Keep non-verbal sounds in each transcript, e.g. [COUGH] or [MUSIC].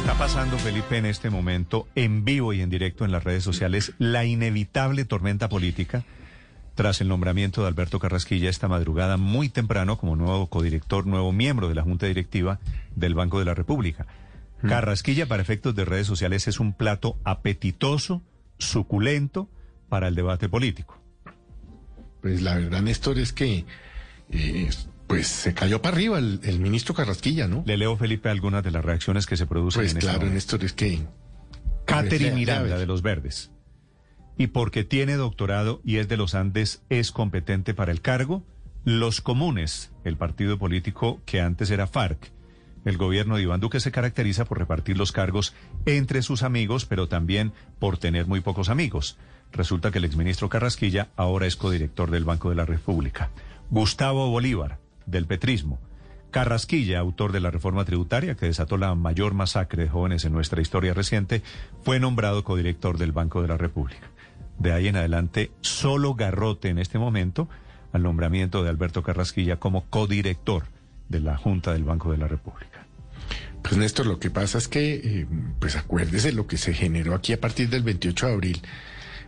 está pasando, Felipe, en este momento, en vivo y en directo en las redes sociales, la inevitable tormenta política tras el nombramiento de Alberto Carrasquilla esta madrugada muy temprano como nuevo codirector, nuevo miembro de la Junta Directiva del Banco de la República. Mm. Carrasquilla, para efectos de redes sociales, es un plato apetitoso, suculento para el debate político. Pues la verdad, Néstor, es que eh, pues se cayó para arriba el, ministro Carrasquilla, ¿no? Le leo, Felipe, algunas de las reacciones que se producen pues en claro, en esto es que... Catherine Miranda, de Los Verdes. Y porque tiene doctorado y es de los Andes, es competente para el cargo. Los comunes, el partido político que antes era FARC. El gobierno de Iván Duque se caracteriza por repartir los cargos entre sus amigos, pero también por tener muy pocos amigos. Resulta que el exministro Carrasquilla ahora es codirector del Banco de la República. Gustavo Bolívar, del petrismo. Carrasquilla, autor de la reforma tributaria que desató la mayor masacre de jóvenes en nuestra historia reciente, fue nombrado codirector del Banco de la República. De ahí en adelante, solo garrote en este momento al nombramiento de Alberto Carrasquilla como codirector de la Junta del Banco de la República. Pues Néstor, lo que pasa es que, eh, pues acuérdese lo que se generó aquí a partir del 28 de abril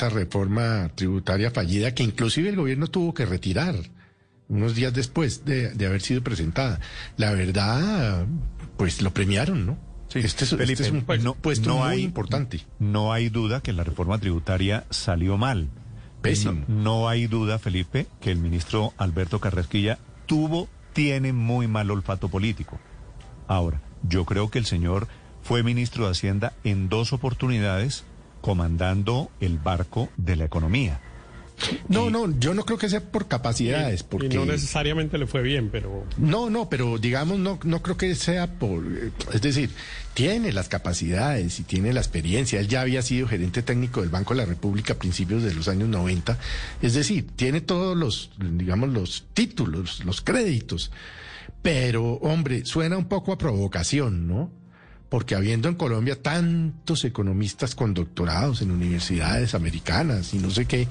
esta reforma tributaria fallida que inclusive el gobierno tuvo que retirar unos días después de, haber sido presentada. La verdad, pues lo premiaron, ¿no? Sí, este, es, este un puesto muy importante. No hay duda que la reforma tributaria salió mal. Pésimo. No, hay duda, Felipe, que el ministro Alberto Carrasquilla tuvo, tiene muy mal olfato político. Ahora, yo creo que el señor fue ministro de Hacienda en dos oportunidades comandando el barco de la economía. No, no, yo no creo que sea por capacidades, porque y no necesariamente le fue bien, pero no, no, pero digamos no, no creo que sea por, eh, es decir, tiene las capacidades y tiene la experiencia. Él ya había sido gerente técnico del Banco de la República a principios de los años 90, es decir, tiene todos los, digamos, los títulos, los créditos. Pero, hombre, suena un poco a provocación, ¿no? Porque habiendo en Colombia tantos economistas con doctorados en universidades americanas y no sé qué,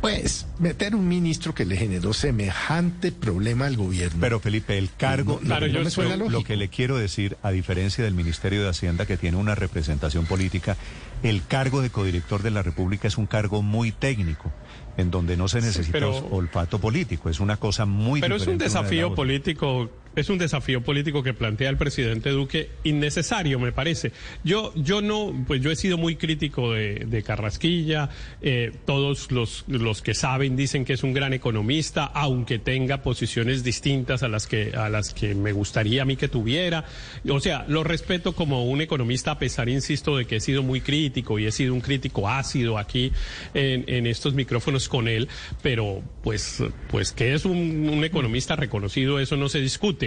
pues meter un ministro que le generó semejante problema al gobierno. Pero Felipe, el cargo, claro, yo me suena lo que le quiero decir, a diferencia del Ministerio de Hacienda que tiene una representación política, el cargo de codirector de la República es un cargo muy técnico en donde no se necesita olfato político. Es una cosa muy Pero es un desafío político es un desafío político que plantea el presidente Duque innecesario, me parece. Yo, yo no, pues yo he sido muy crítico de, Carrasquilla. Eh, todos los, los que saben dicen que es un gran economista, aunque tenga posiciones distintas a las que, a las que me gustaría a mí que tuviera. O sea, lo respeto como un economista, a pesar, insisto, de que he sido muy crítico y he sido un crítico ácido aquí en, en estos micrófonos con él, pero pues, pues que es un, un economista reconocido, eso no se discute.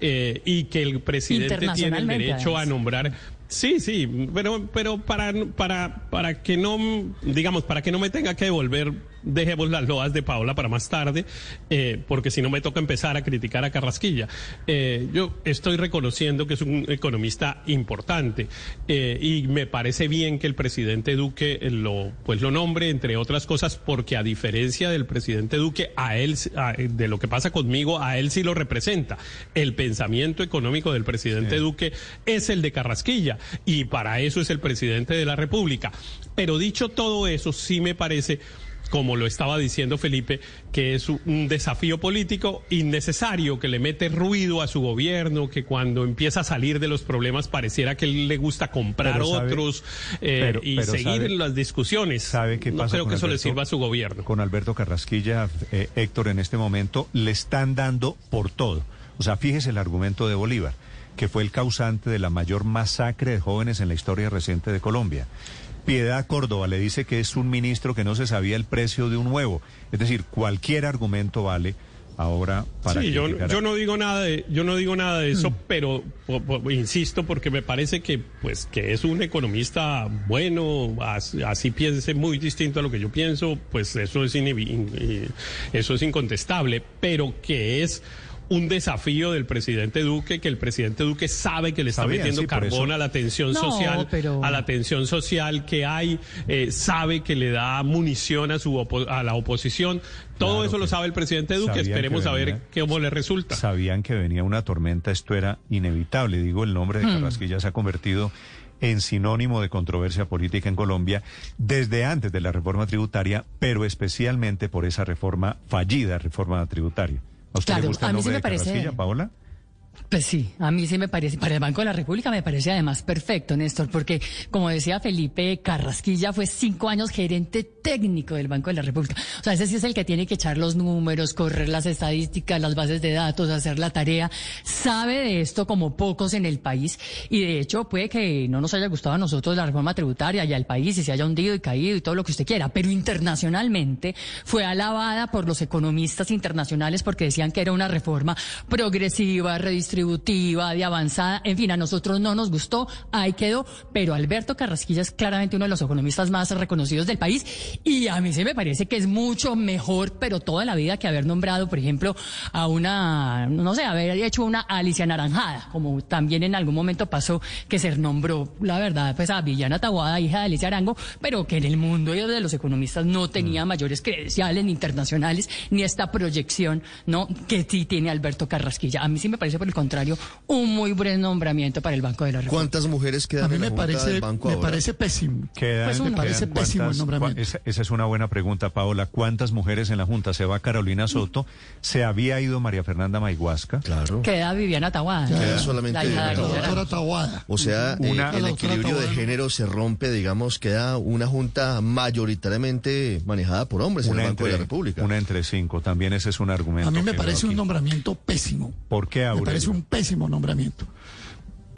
Eh, y que el presidente tiene el derecho a nombrar Sí, sí, pero, pero para, para, para que no, digamos, para que no me tenga que devolver, dejemos las loas de Paula para más tarde, eh, porque si no me toca empezar a criticar a Carrasquilla. Eh, yo estoy reconociendo que es un economista importante eh, y me parece bien que el presidente Duque lo, pues lo nombre, entre otras cosas, porque a diferencia del presidente Duque, a él, de lo que pasa conmigo, a él sí lo representa. El pensamiento económico del presidente Duque es el de Carrasquilla y para eso es el presidente de la República. Pero dicho todo eso, sí me parece como lo estaba diciendo Felipe, que es un desafío político innecesario, que le mete ruido a su gobierno, que cuando empieza a salir de los problemas pareciera que le gusta comprar otros eh, y seguir en las discusiones. ¿Sabe qué no creo que eso le sirva a su gobierno. Con Alberto Carrasquilla, eh, Héctor, en este momento le están dando por todo. O sea, fíjese el argumento de Bolívar, que fue el causante de la mayor masacre de jóvenes en la historia reciente de Colombia. Piedad Córdoba le dice que es un ministro que no se sabía el precio de un huevo. Es decir, cualquier argumento vale ahora para sí, yo, no digo nada de yo no digo nada de eso mm. pero insisto porque me parece que pues que es un economista bueno así, piense muy distinto a lo que yo pienso pues eso es eso es incontestable pero que es un desafío del presidente Duque, que el presidente Duque sabe que le está metiendo carbón a la tensión social, a la tensión social que hay, eh, sabe que le da munición a su a la oposición. Todo eso lo sabe el presidente Duque. Esperemos a ver cómo le resulta. Sabían que venía una tormenta, esto era inevitable. Digo, el nombre de hmm. Carrasquilla se ha convertido en sinónimo de controversia política en Colombia desde antes de la reforma tributaria, pero especialmente por esa reforma fallida, reforma tributaria. ¿A usted le gusta el nombre de Carrasquilla, Paola? Pues sí, a mí sí me parece, para el Banco de la República me parece además perfecto, Néstor, porque como decía Felipe Carrasquilla, fue cinco años gerente técnico del Banco de la República. O sea, ese sí es el que tiene que echar los números, correr las estadísticas, las bases de datos, hacer la tarea. Sabe de esto como pocos en el país y de hecho puede que no nos haya gustado a nosotros la reforma tributaria y al país y se haya hundido y caído y todo lo que usted quiera, pero internacionalmente fue alabada por los economistas internacionales porque decían que era una reforma progresiva, redistributiva distributiva, de avanzada, en fin, a nosotros no nos gustó, ahí quedó, pero Alberto Carrasquilla es claramente uno de los economistas más reconocidos del país y a mí se me parece que es mucho mejor, pero toda la vida que haber nombrado, por ejemplo, a una, no sé, haber hecho una Alicia Naranjada, como también en algún momento pasó que se nombró, la verdad, pues a Villana Taguada, hija de Alicia Arango, pero que en el mundo de los economistas no tenía mm. mayores credenciales ni internacionales, ni esta proyección, ¿no? Que sí tiene Alberto Carrasquilla. A mí sí me parece por el contrario, un muy buen nombramiento para el Banco de la República. ¿Cuántas mujeres quedan a mí en me parece, Me parece pésimo. pues me parece pésimo el nombramiento. Esa, es una buena pregunta, Paola. ¿Cuántas mujeres en la Junta? Se va Carolina Soto, se había ido María Fernanda Maiguasca. Claro. Queda Viviana Tahuada. Queda solamente la, doctora Tahuada. O sea, eh, el equilibrio de género se rompe, digamos, queda una Junta mayoritariamente manejada por hombres en el Banco de la República. Una entre cinco, también ese es un argumento. A mí me parece un nombramiento pésimo. ¿Por qué, Aurelio? un pésimo nombramiento.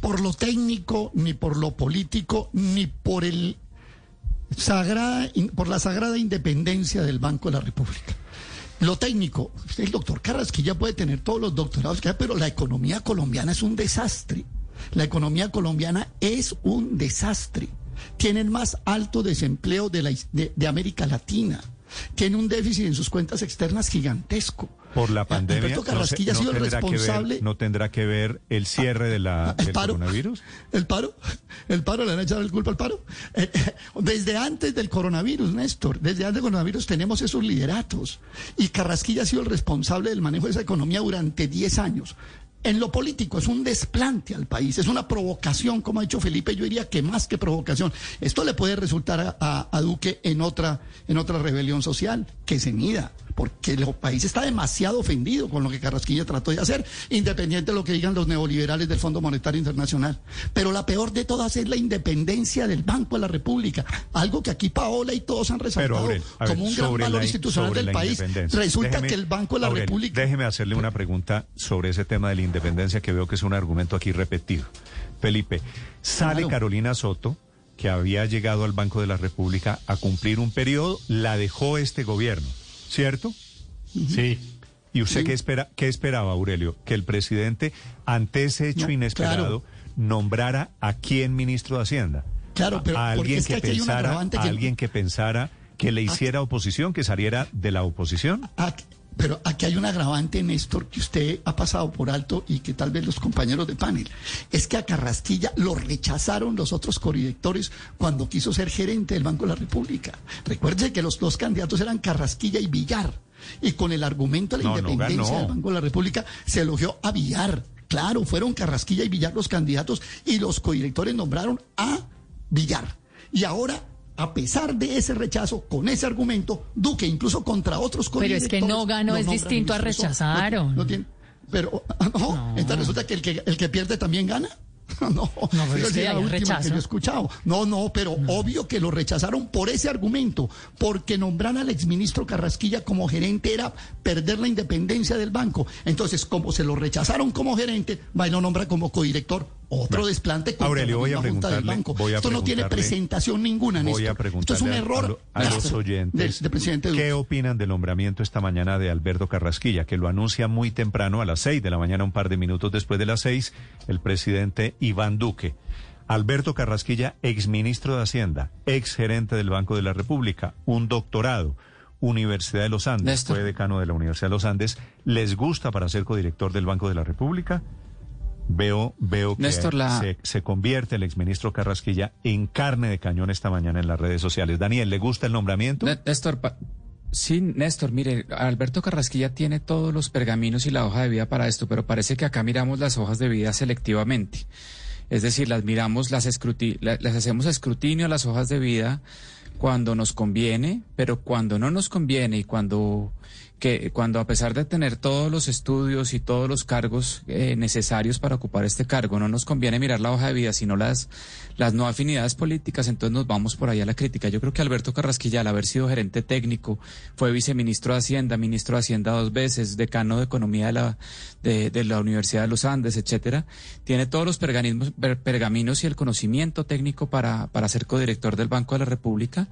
por lo técnico, ni por lo político, ni por el sagrada, por la sagrada independencia del Banco de la República. Lo técnico, el doctor Carrasquilla puede tener todos los doctorados que pero la economía colombiana es un desastre. La economía colombiana es un desastre. Tiene el más alto desempleo de América Latina. Tiene un déficit en sus cuentas externas gigantesco por la pandemia. Alberto Carrasquilla ha sido el responsable. ¿No tendrá que ver el cierre de la, del coronavirus? ¿El paro? ¿El paro? ¿Le han echado el culpa al paro? Eh, eh, desde antes del coronavirus, Néstor, desde antes del coronavirus tenemos esos lideratos. Y Carrasquilla ha sido el responsable del manejo de esa economía durante 10 años. En lo político es un desplante al país, es una provocación, como ha dicho Felipe, yo diría que más que provocación. Esto le puede resultar a, a Duque en otra, en otra rebelión social, que se mida porque el país está demasiado ofendido con lo que Carrasquilla trató de hacer, independiente de lo que digan los neoliberales del Fondo Monetario Internacional. Pero la peor de todas es la independencia del Banco de la República, algo que aquí Paola y todos han resaltado como un gran valor institucional del país. Resulta que el Banco de la República... Déjeme hacerle una pregunta sobre ese tema de la independencia que veo que es un argumento aquí repetido. Felipe, sale Carolina Soto que había llegado al Banco de la República a cumplir un periodo, la dejó este gobierno. ¿Cierto? Sí. ¿Y usted qué, espera, qué esperaba, Aurelio? Que el presidente, ante ese hecho inesperado, nombrara a quién ministro de Hacienda. Claro, pero a alguien que, pensara, alguien que pensara que le hiciera oposición, que saliera de la oposición. Pero aquí hay un agravante, Néstor, que usted ha pasado por alto y que tal vez los compañeros de panel. Es que a Carrasquilla lo rechazaron los otros codirectores cuando quiso ser gerente del Banco de la República. Recuerde que los dos candidatos eran Carrasquilla y Villar. Y con el argumento de la independencia del Banco de la República se elogió a Villar. Claro, fueron Carrasquilla y Villar los candidatos y los codirectores nombraron a Villar. Y ahora a pesar de ese rechazo, con ese argumento, Duque, incluso contra otros Pero es que no ganó, es distinto a rechazaron. pero, [LAUGHS] ah, no, entonces resulta que el, que el que pierde también gana. [LAUGHS] No, no, pero es la última que yo he escuchado. No, no, pero obvio que lo rechazaron por ese argumento, porque nombrar al exministro Carrasquilla como gerente era perder la independencia del banco. Entonces, como se lo rechazaron como gerente, va y lo nombra como codirector otro desplante contra Aurelio, voy a Junta del Banco. Esto no tiene presentación ninguna, voy a Esto es un error a, los oyentes presidente ¿Qué opinan del nombramiento esta mañana de Alberto Carrasquilla, que lo anuncia muy temprano a las seis de la mañana, un par de minutos después de las seis, el presidente Iván Duque? Alberto Carrasquilla, exministro de Hacienda, ex gerente del Banco de la República, un doctorado, Universidad de los Andes, fue decano de la Universidad de los Andes. ¿Les gusta para ser codirector del Banco de la República? Veo, veo que se, convierte el exministro Carrasquilla en carne de cañón esta mañana en las redes sociales. Daniel, ¿le gusta el nombramiento? Néstor, sí, Néstor, mire, Alberto Carrasquilla tiene todos los pergaminos y la hoja de vida para esto, pero parece que acá miramos las hojas de vida selectivamente. Es decir, las miramos, las, las hacemos escrutinio a las hojas de vida cuando nos conviene, pero cuando no nos conviene y cuando que cuando a pesar de tener todos los estudios y todos los cargos eh, necesarios para ocupar este cargo, no nos conviene mirar la hoja de vida, sino las, las no afinidades políticas, entonces nos vamos por ahí a la crítica. Yo creo que Alberto Carrasquilla, al haber sido gerente técnico, fue viceministro de Hacienda, ministro de Hacienda dos veces, decano de Economía de la, de, la Universidad de los Andes, etcétera, tiene todos los pergaminos, pergaminos y el conocimiento técnico para, para ser codirector del Banco de la República.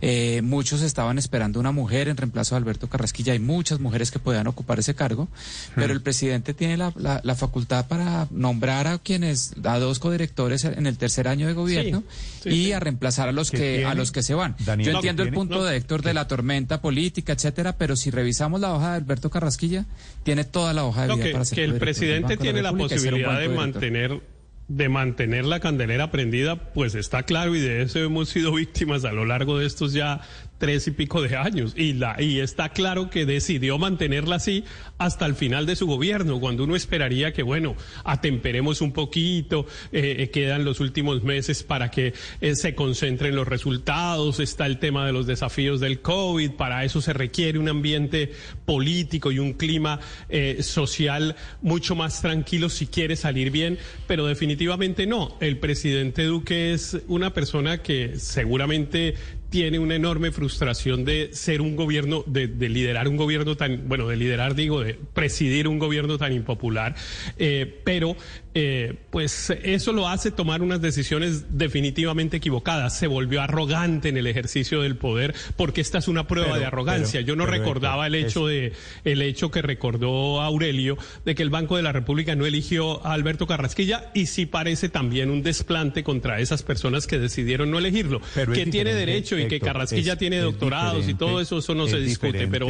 Eh, muchos estaban esperando una mujer en reemplazo de Alberto Carrasquilla. Hay muchas mujeres que puedan ocupar ese cargo, pero el presidente tiene la, la, facultad para nombrar a quienes, a dos codirectores en el tercer año de gobierno y a reemplazar a los que, a los que se van. Yo entiendo el punto de Héctor de la tormenta política, etcétera, pero si revisamos la hoja de Alberto Carrasquilla, tiene toda la hoja de vida para ser Que el presidente tiene la posibilidad de mantener de mantener la candelera prendida, pues está claro y de eso hemos sido [LAUGHS] víctimas a lo largo de estos ya tres y pico de años y, está claro que decidió mantenerla así hasta el final de su gobierno, cuando uno esperaría que, bueno, atemperemos un poquito, eh, eh, quedan los últimos meses para que eh, se concentren los resultados, está el tema de los desafíos del COVID, para eso se requiere un ambiente político y un clima social mucho más tranquilo si quiere salir bien, pero definitivamente no. El presidente Duque es una persona que seguramente tiene una enorme frustración de ser un gobierno, de, liderar un gobierno tan, bueno, de liderar, digo, de presidir un gobierno tan impopular, eh, pero eh, pues eso lo hace tomar unas decisiones definitivamente equivocadas. Se volvió arrogante en el ejercicio del poder, porque esta es una prueba de arrogancia. Yo no recordaba el hecho de, el hecho que recordó Aurelio de que el Banco de la República no eligió a Alberto Carrasquilla y sí parece también un desplante contra esas personas que decidieron no elegirlo, que tiene derecho y que Carrasquilla tiene doctorados y todo eso, eso no se discute, pero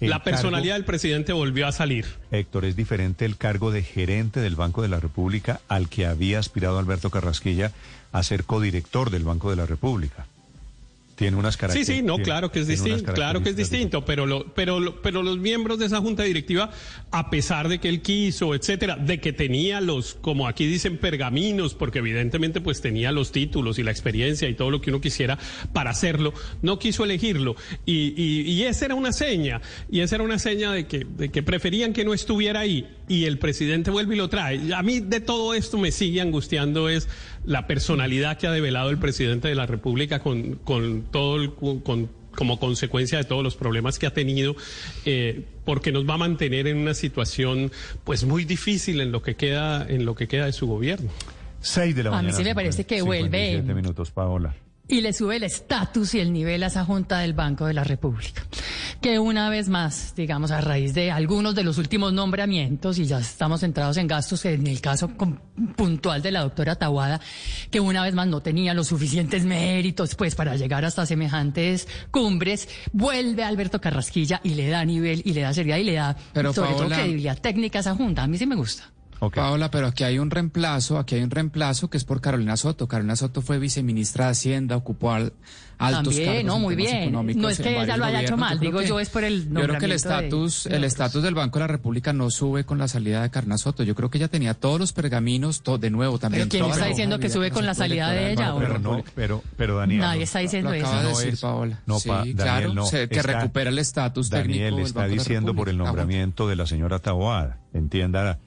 la personalidad del presidente volvió a salir. Héctor, es diferente el cargo de gerente del Banco de la República al que había aspirado Alberto Carrasquilla a ser codirector del Banco de la República tiene unas características. Sí, sí, no, claro que es distinto, claro que es distinto, pero lo, pero pero los miembros de esa junta directiva, a pesar de que él quiso, etcétera, de que tenía los, como aquí dicen, pergaminos, porque evidentemente pues tenía los títulos y la experiencia y todo lo que uno quisiera para hacerlo, no quiso elegirlo y, y, y esa era una seña, y esa era una seña de que, de que preferían que no estuviera ahí y el presidente vuelve y lo trae. A mí de todo esto me sigue angustiando es la personalidad que ha develado el presidente de la República con, con todo el, con, como consecuencia de todos los problemas que ha tenido, eh, porque nos va a mantener en una situación pues muy difícil en lo que queda, en lo que queda de su gobierno. Seis de la mañana. A mí sí me parece que vuelve. minutos, Paola y le sube el estatus y el nivel a esa Junta del Banco de la República. Que una vez más, digamos, a raíz de algunos de los últimos nombramientos, y ya estamos centrados en gastos, en el caso puntual de la doctora Tawada, que una vez más no tenía los suficientes méritos pues para llegar hasta semejantes cumbres, vuelve Alberto Carrasquilla y le da nivel y le da seriedad y le da Pero, sobre todo Paola, credibilidad técnica a esa junta. A mí sí me gusta. Paola, pero aquí hay un reemplazo, aquí hay un reemplazo que es por Carolina Soto. Carolina Soto fue viceministra de Hacienda, ocupó al, altos También, cargos no, muy bien. económicos No es que ella lo haya hecho mal, digo que- yo es por el Yo creo que el de- estatus, de el estatus del Banco de la República no sube con la salida de Carolina Soto. Yo creo que ella tenía todos los pergaminos, to- de nuevo también. Pero ¿quién está diciendo que de sube con la salida de ella, del Pero de la no, pero, pero Daniel. Nadie no. está Lo diciendo eso. acaba de No decir es- Paola. no, sí, pa- Daniel, claro, no, se- que está- recupera el estatus técnico Daniel del está Banco de la diciendo por el nombramiento de la señora Taboada. Entienda,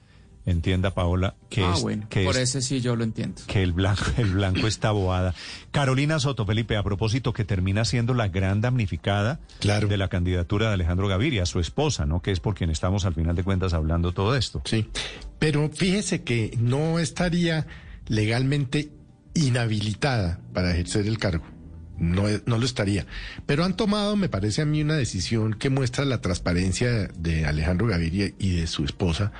entienda Paola, que, Ah, es, bueno, que, por es- ese sí yo lo entiendo. que el blanco, [LAUGHS] el blanco es Taboada. Carolina Soto, Felipe, a propósito, que termina siendo la gran damnificada Claro. de la candidatura de Alejandro Gaviria, su esposa, ¿no? Que es por quien estamos al final de cuentas hablando todo esto. Sí, pero fíjese que no estaría legalmente inhabilitada para ejercer el cargo. No, no lo estaría. Pero han tomado, me parece a mí, una decisión que muestra la transparencia de Alejandro Gaviria y de su esposa,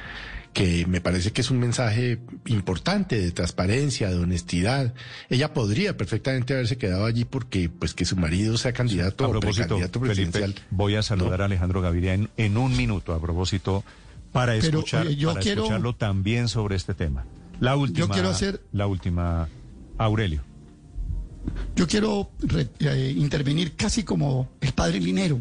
que me parece que es un mensaje importante de transparencia, de honestidad. Ella podría perfectamente haberse quedado allí porque, pues, que su marido sea candidato A o propósito, precandidato Felipe, presidencial. voy a saludar No. a Alejandro Gaviria en, en un minuto, a propósito, para Pero, escuchar, oye, yo para quiero- escucharlo también sobre este tema. La última, quiero hacer- la última, Aurelio. Yo quiero re- eh, intervenir casi como el padre Linero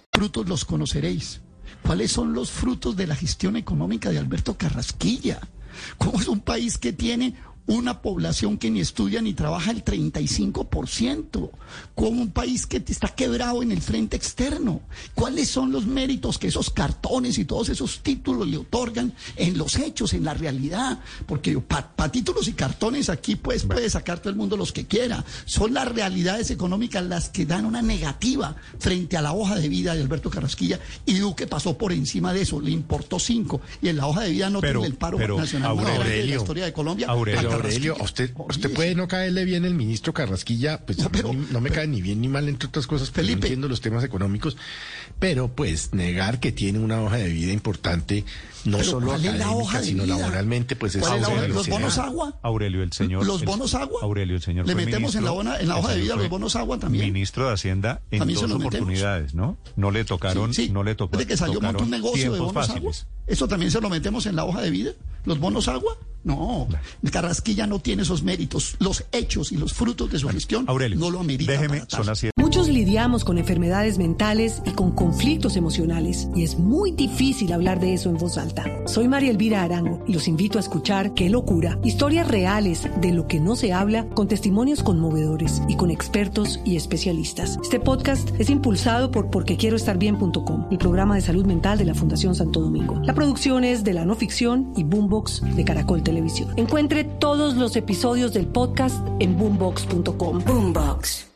Frutos los conoceréis. ¿Cuáles son los frutos de la gestión económica de Alberto Carrasquilla? ¿Cómo es un país que tiene una población que ni estudia ni trabaja el 35%? ¿Cómo un país que está quebrado en el frente externo? ¿Cuáles son los méritos que esos cartones y todos esos títulos le otorgan en los hechos, en la realidad? Porque para títulos y cartones aquí pues puede sacar todo el mundo los que quiera. Son las realidades económicas las que dan una negativa frente a la hoja de vida de Alberto Carrasquilla y Duque pasó por encima de eso, le importó cinco y en la hoja de vida no Pero- tiene el paro pero, nacional más grande de la historia de Colombia. Aurelio, Aurelio, a usted, puede no caerle bien el ministro Carrasquilla, pues No, pero- me cae ni bien ni mal, entre otras cosas, pero Felipe. no entiendo los temas económicos, pero pues negar que tiene una hoja de vida importante, no Pero solo ¿cuál es la académica, hoja de sino vida? laboralmente, pues es ¿Cuál es la hoja? Aurelio, ¿Los bonos agua? Aurelio, el señor. ¿Los bonos agua? Aurelio, el señor. ¿Le metemos en la bona- en la hoja de vida los bonos agua también? Ministro de Hacienda en También dos oportunidades, ¿no? No le tocaron, Sí, sí. no le tocó. Desde que salió tocaron un negocio de bonos fáciles. agua. ¿Eso también se lo metemos en la hoja de vida? ¿Los bonos agua? No. Carrasquilla no tiene esos méritos. Los hechos y los frutos de su gestión Aurelio, no lo ameritan. déjeme, son las siete. Muchos lidiamos con enfermedades mentales y con conflictos emocionales y es muy difícil hablar de eso en voz alta. Soy María Elvira Arango y los invito a escuchar Qué locura, historias reales de lo que no se habla con testimonios conmovedores y con expertos y especialistas. Este podcast es impulsado por porquequieroestarbien.com, el programa de salud mental de la Fundación Santo Domingo. La producción es de la no ficción y Boombox de Caracol Encuentre todos los episodios del podcast en boombox.com. Boombox.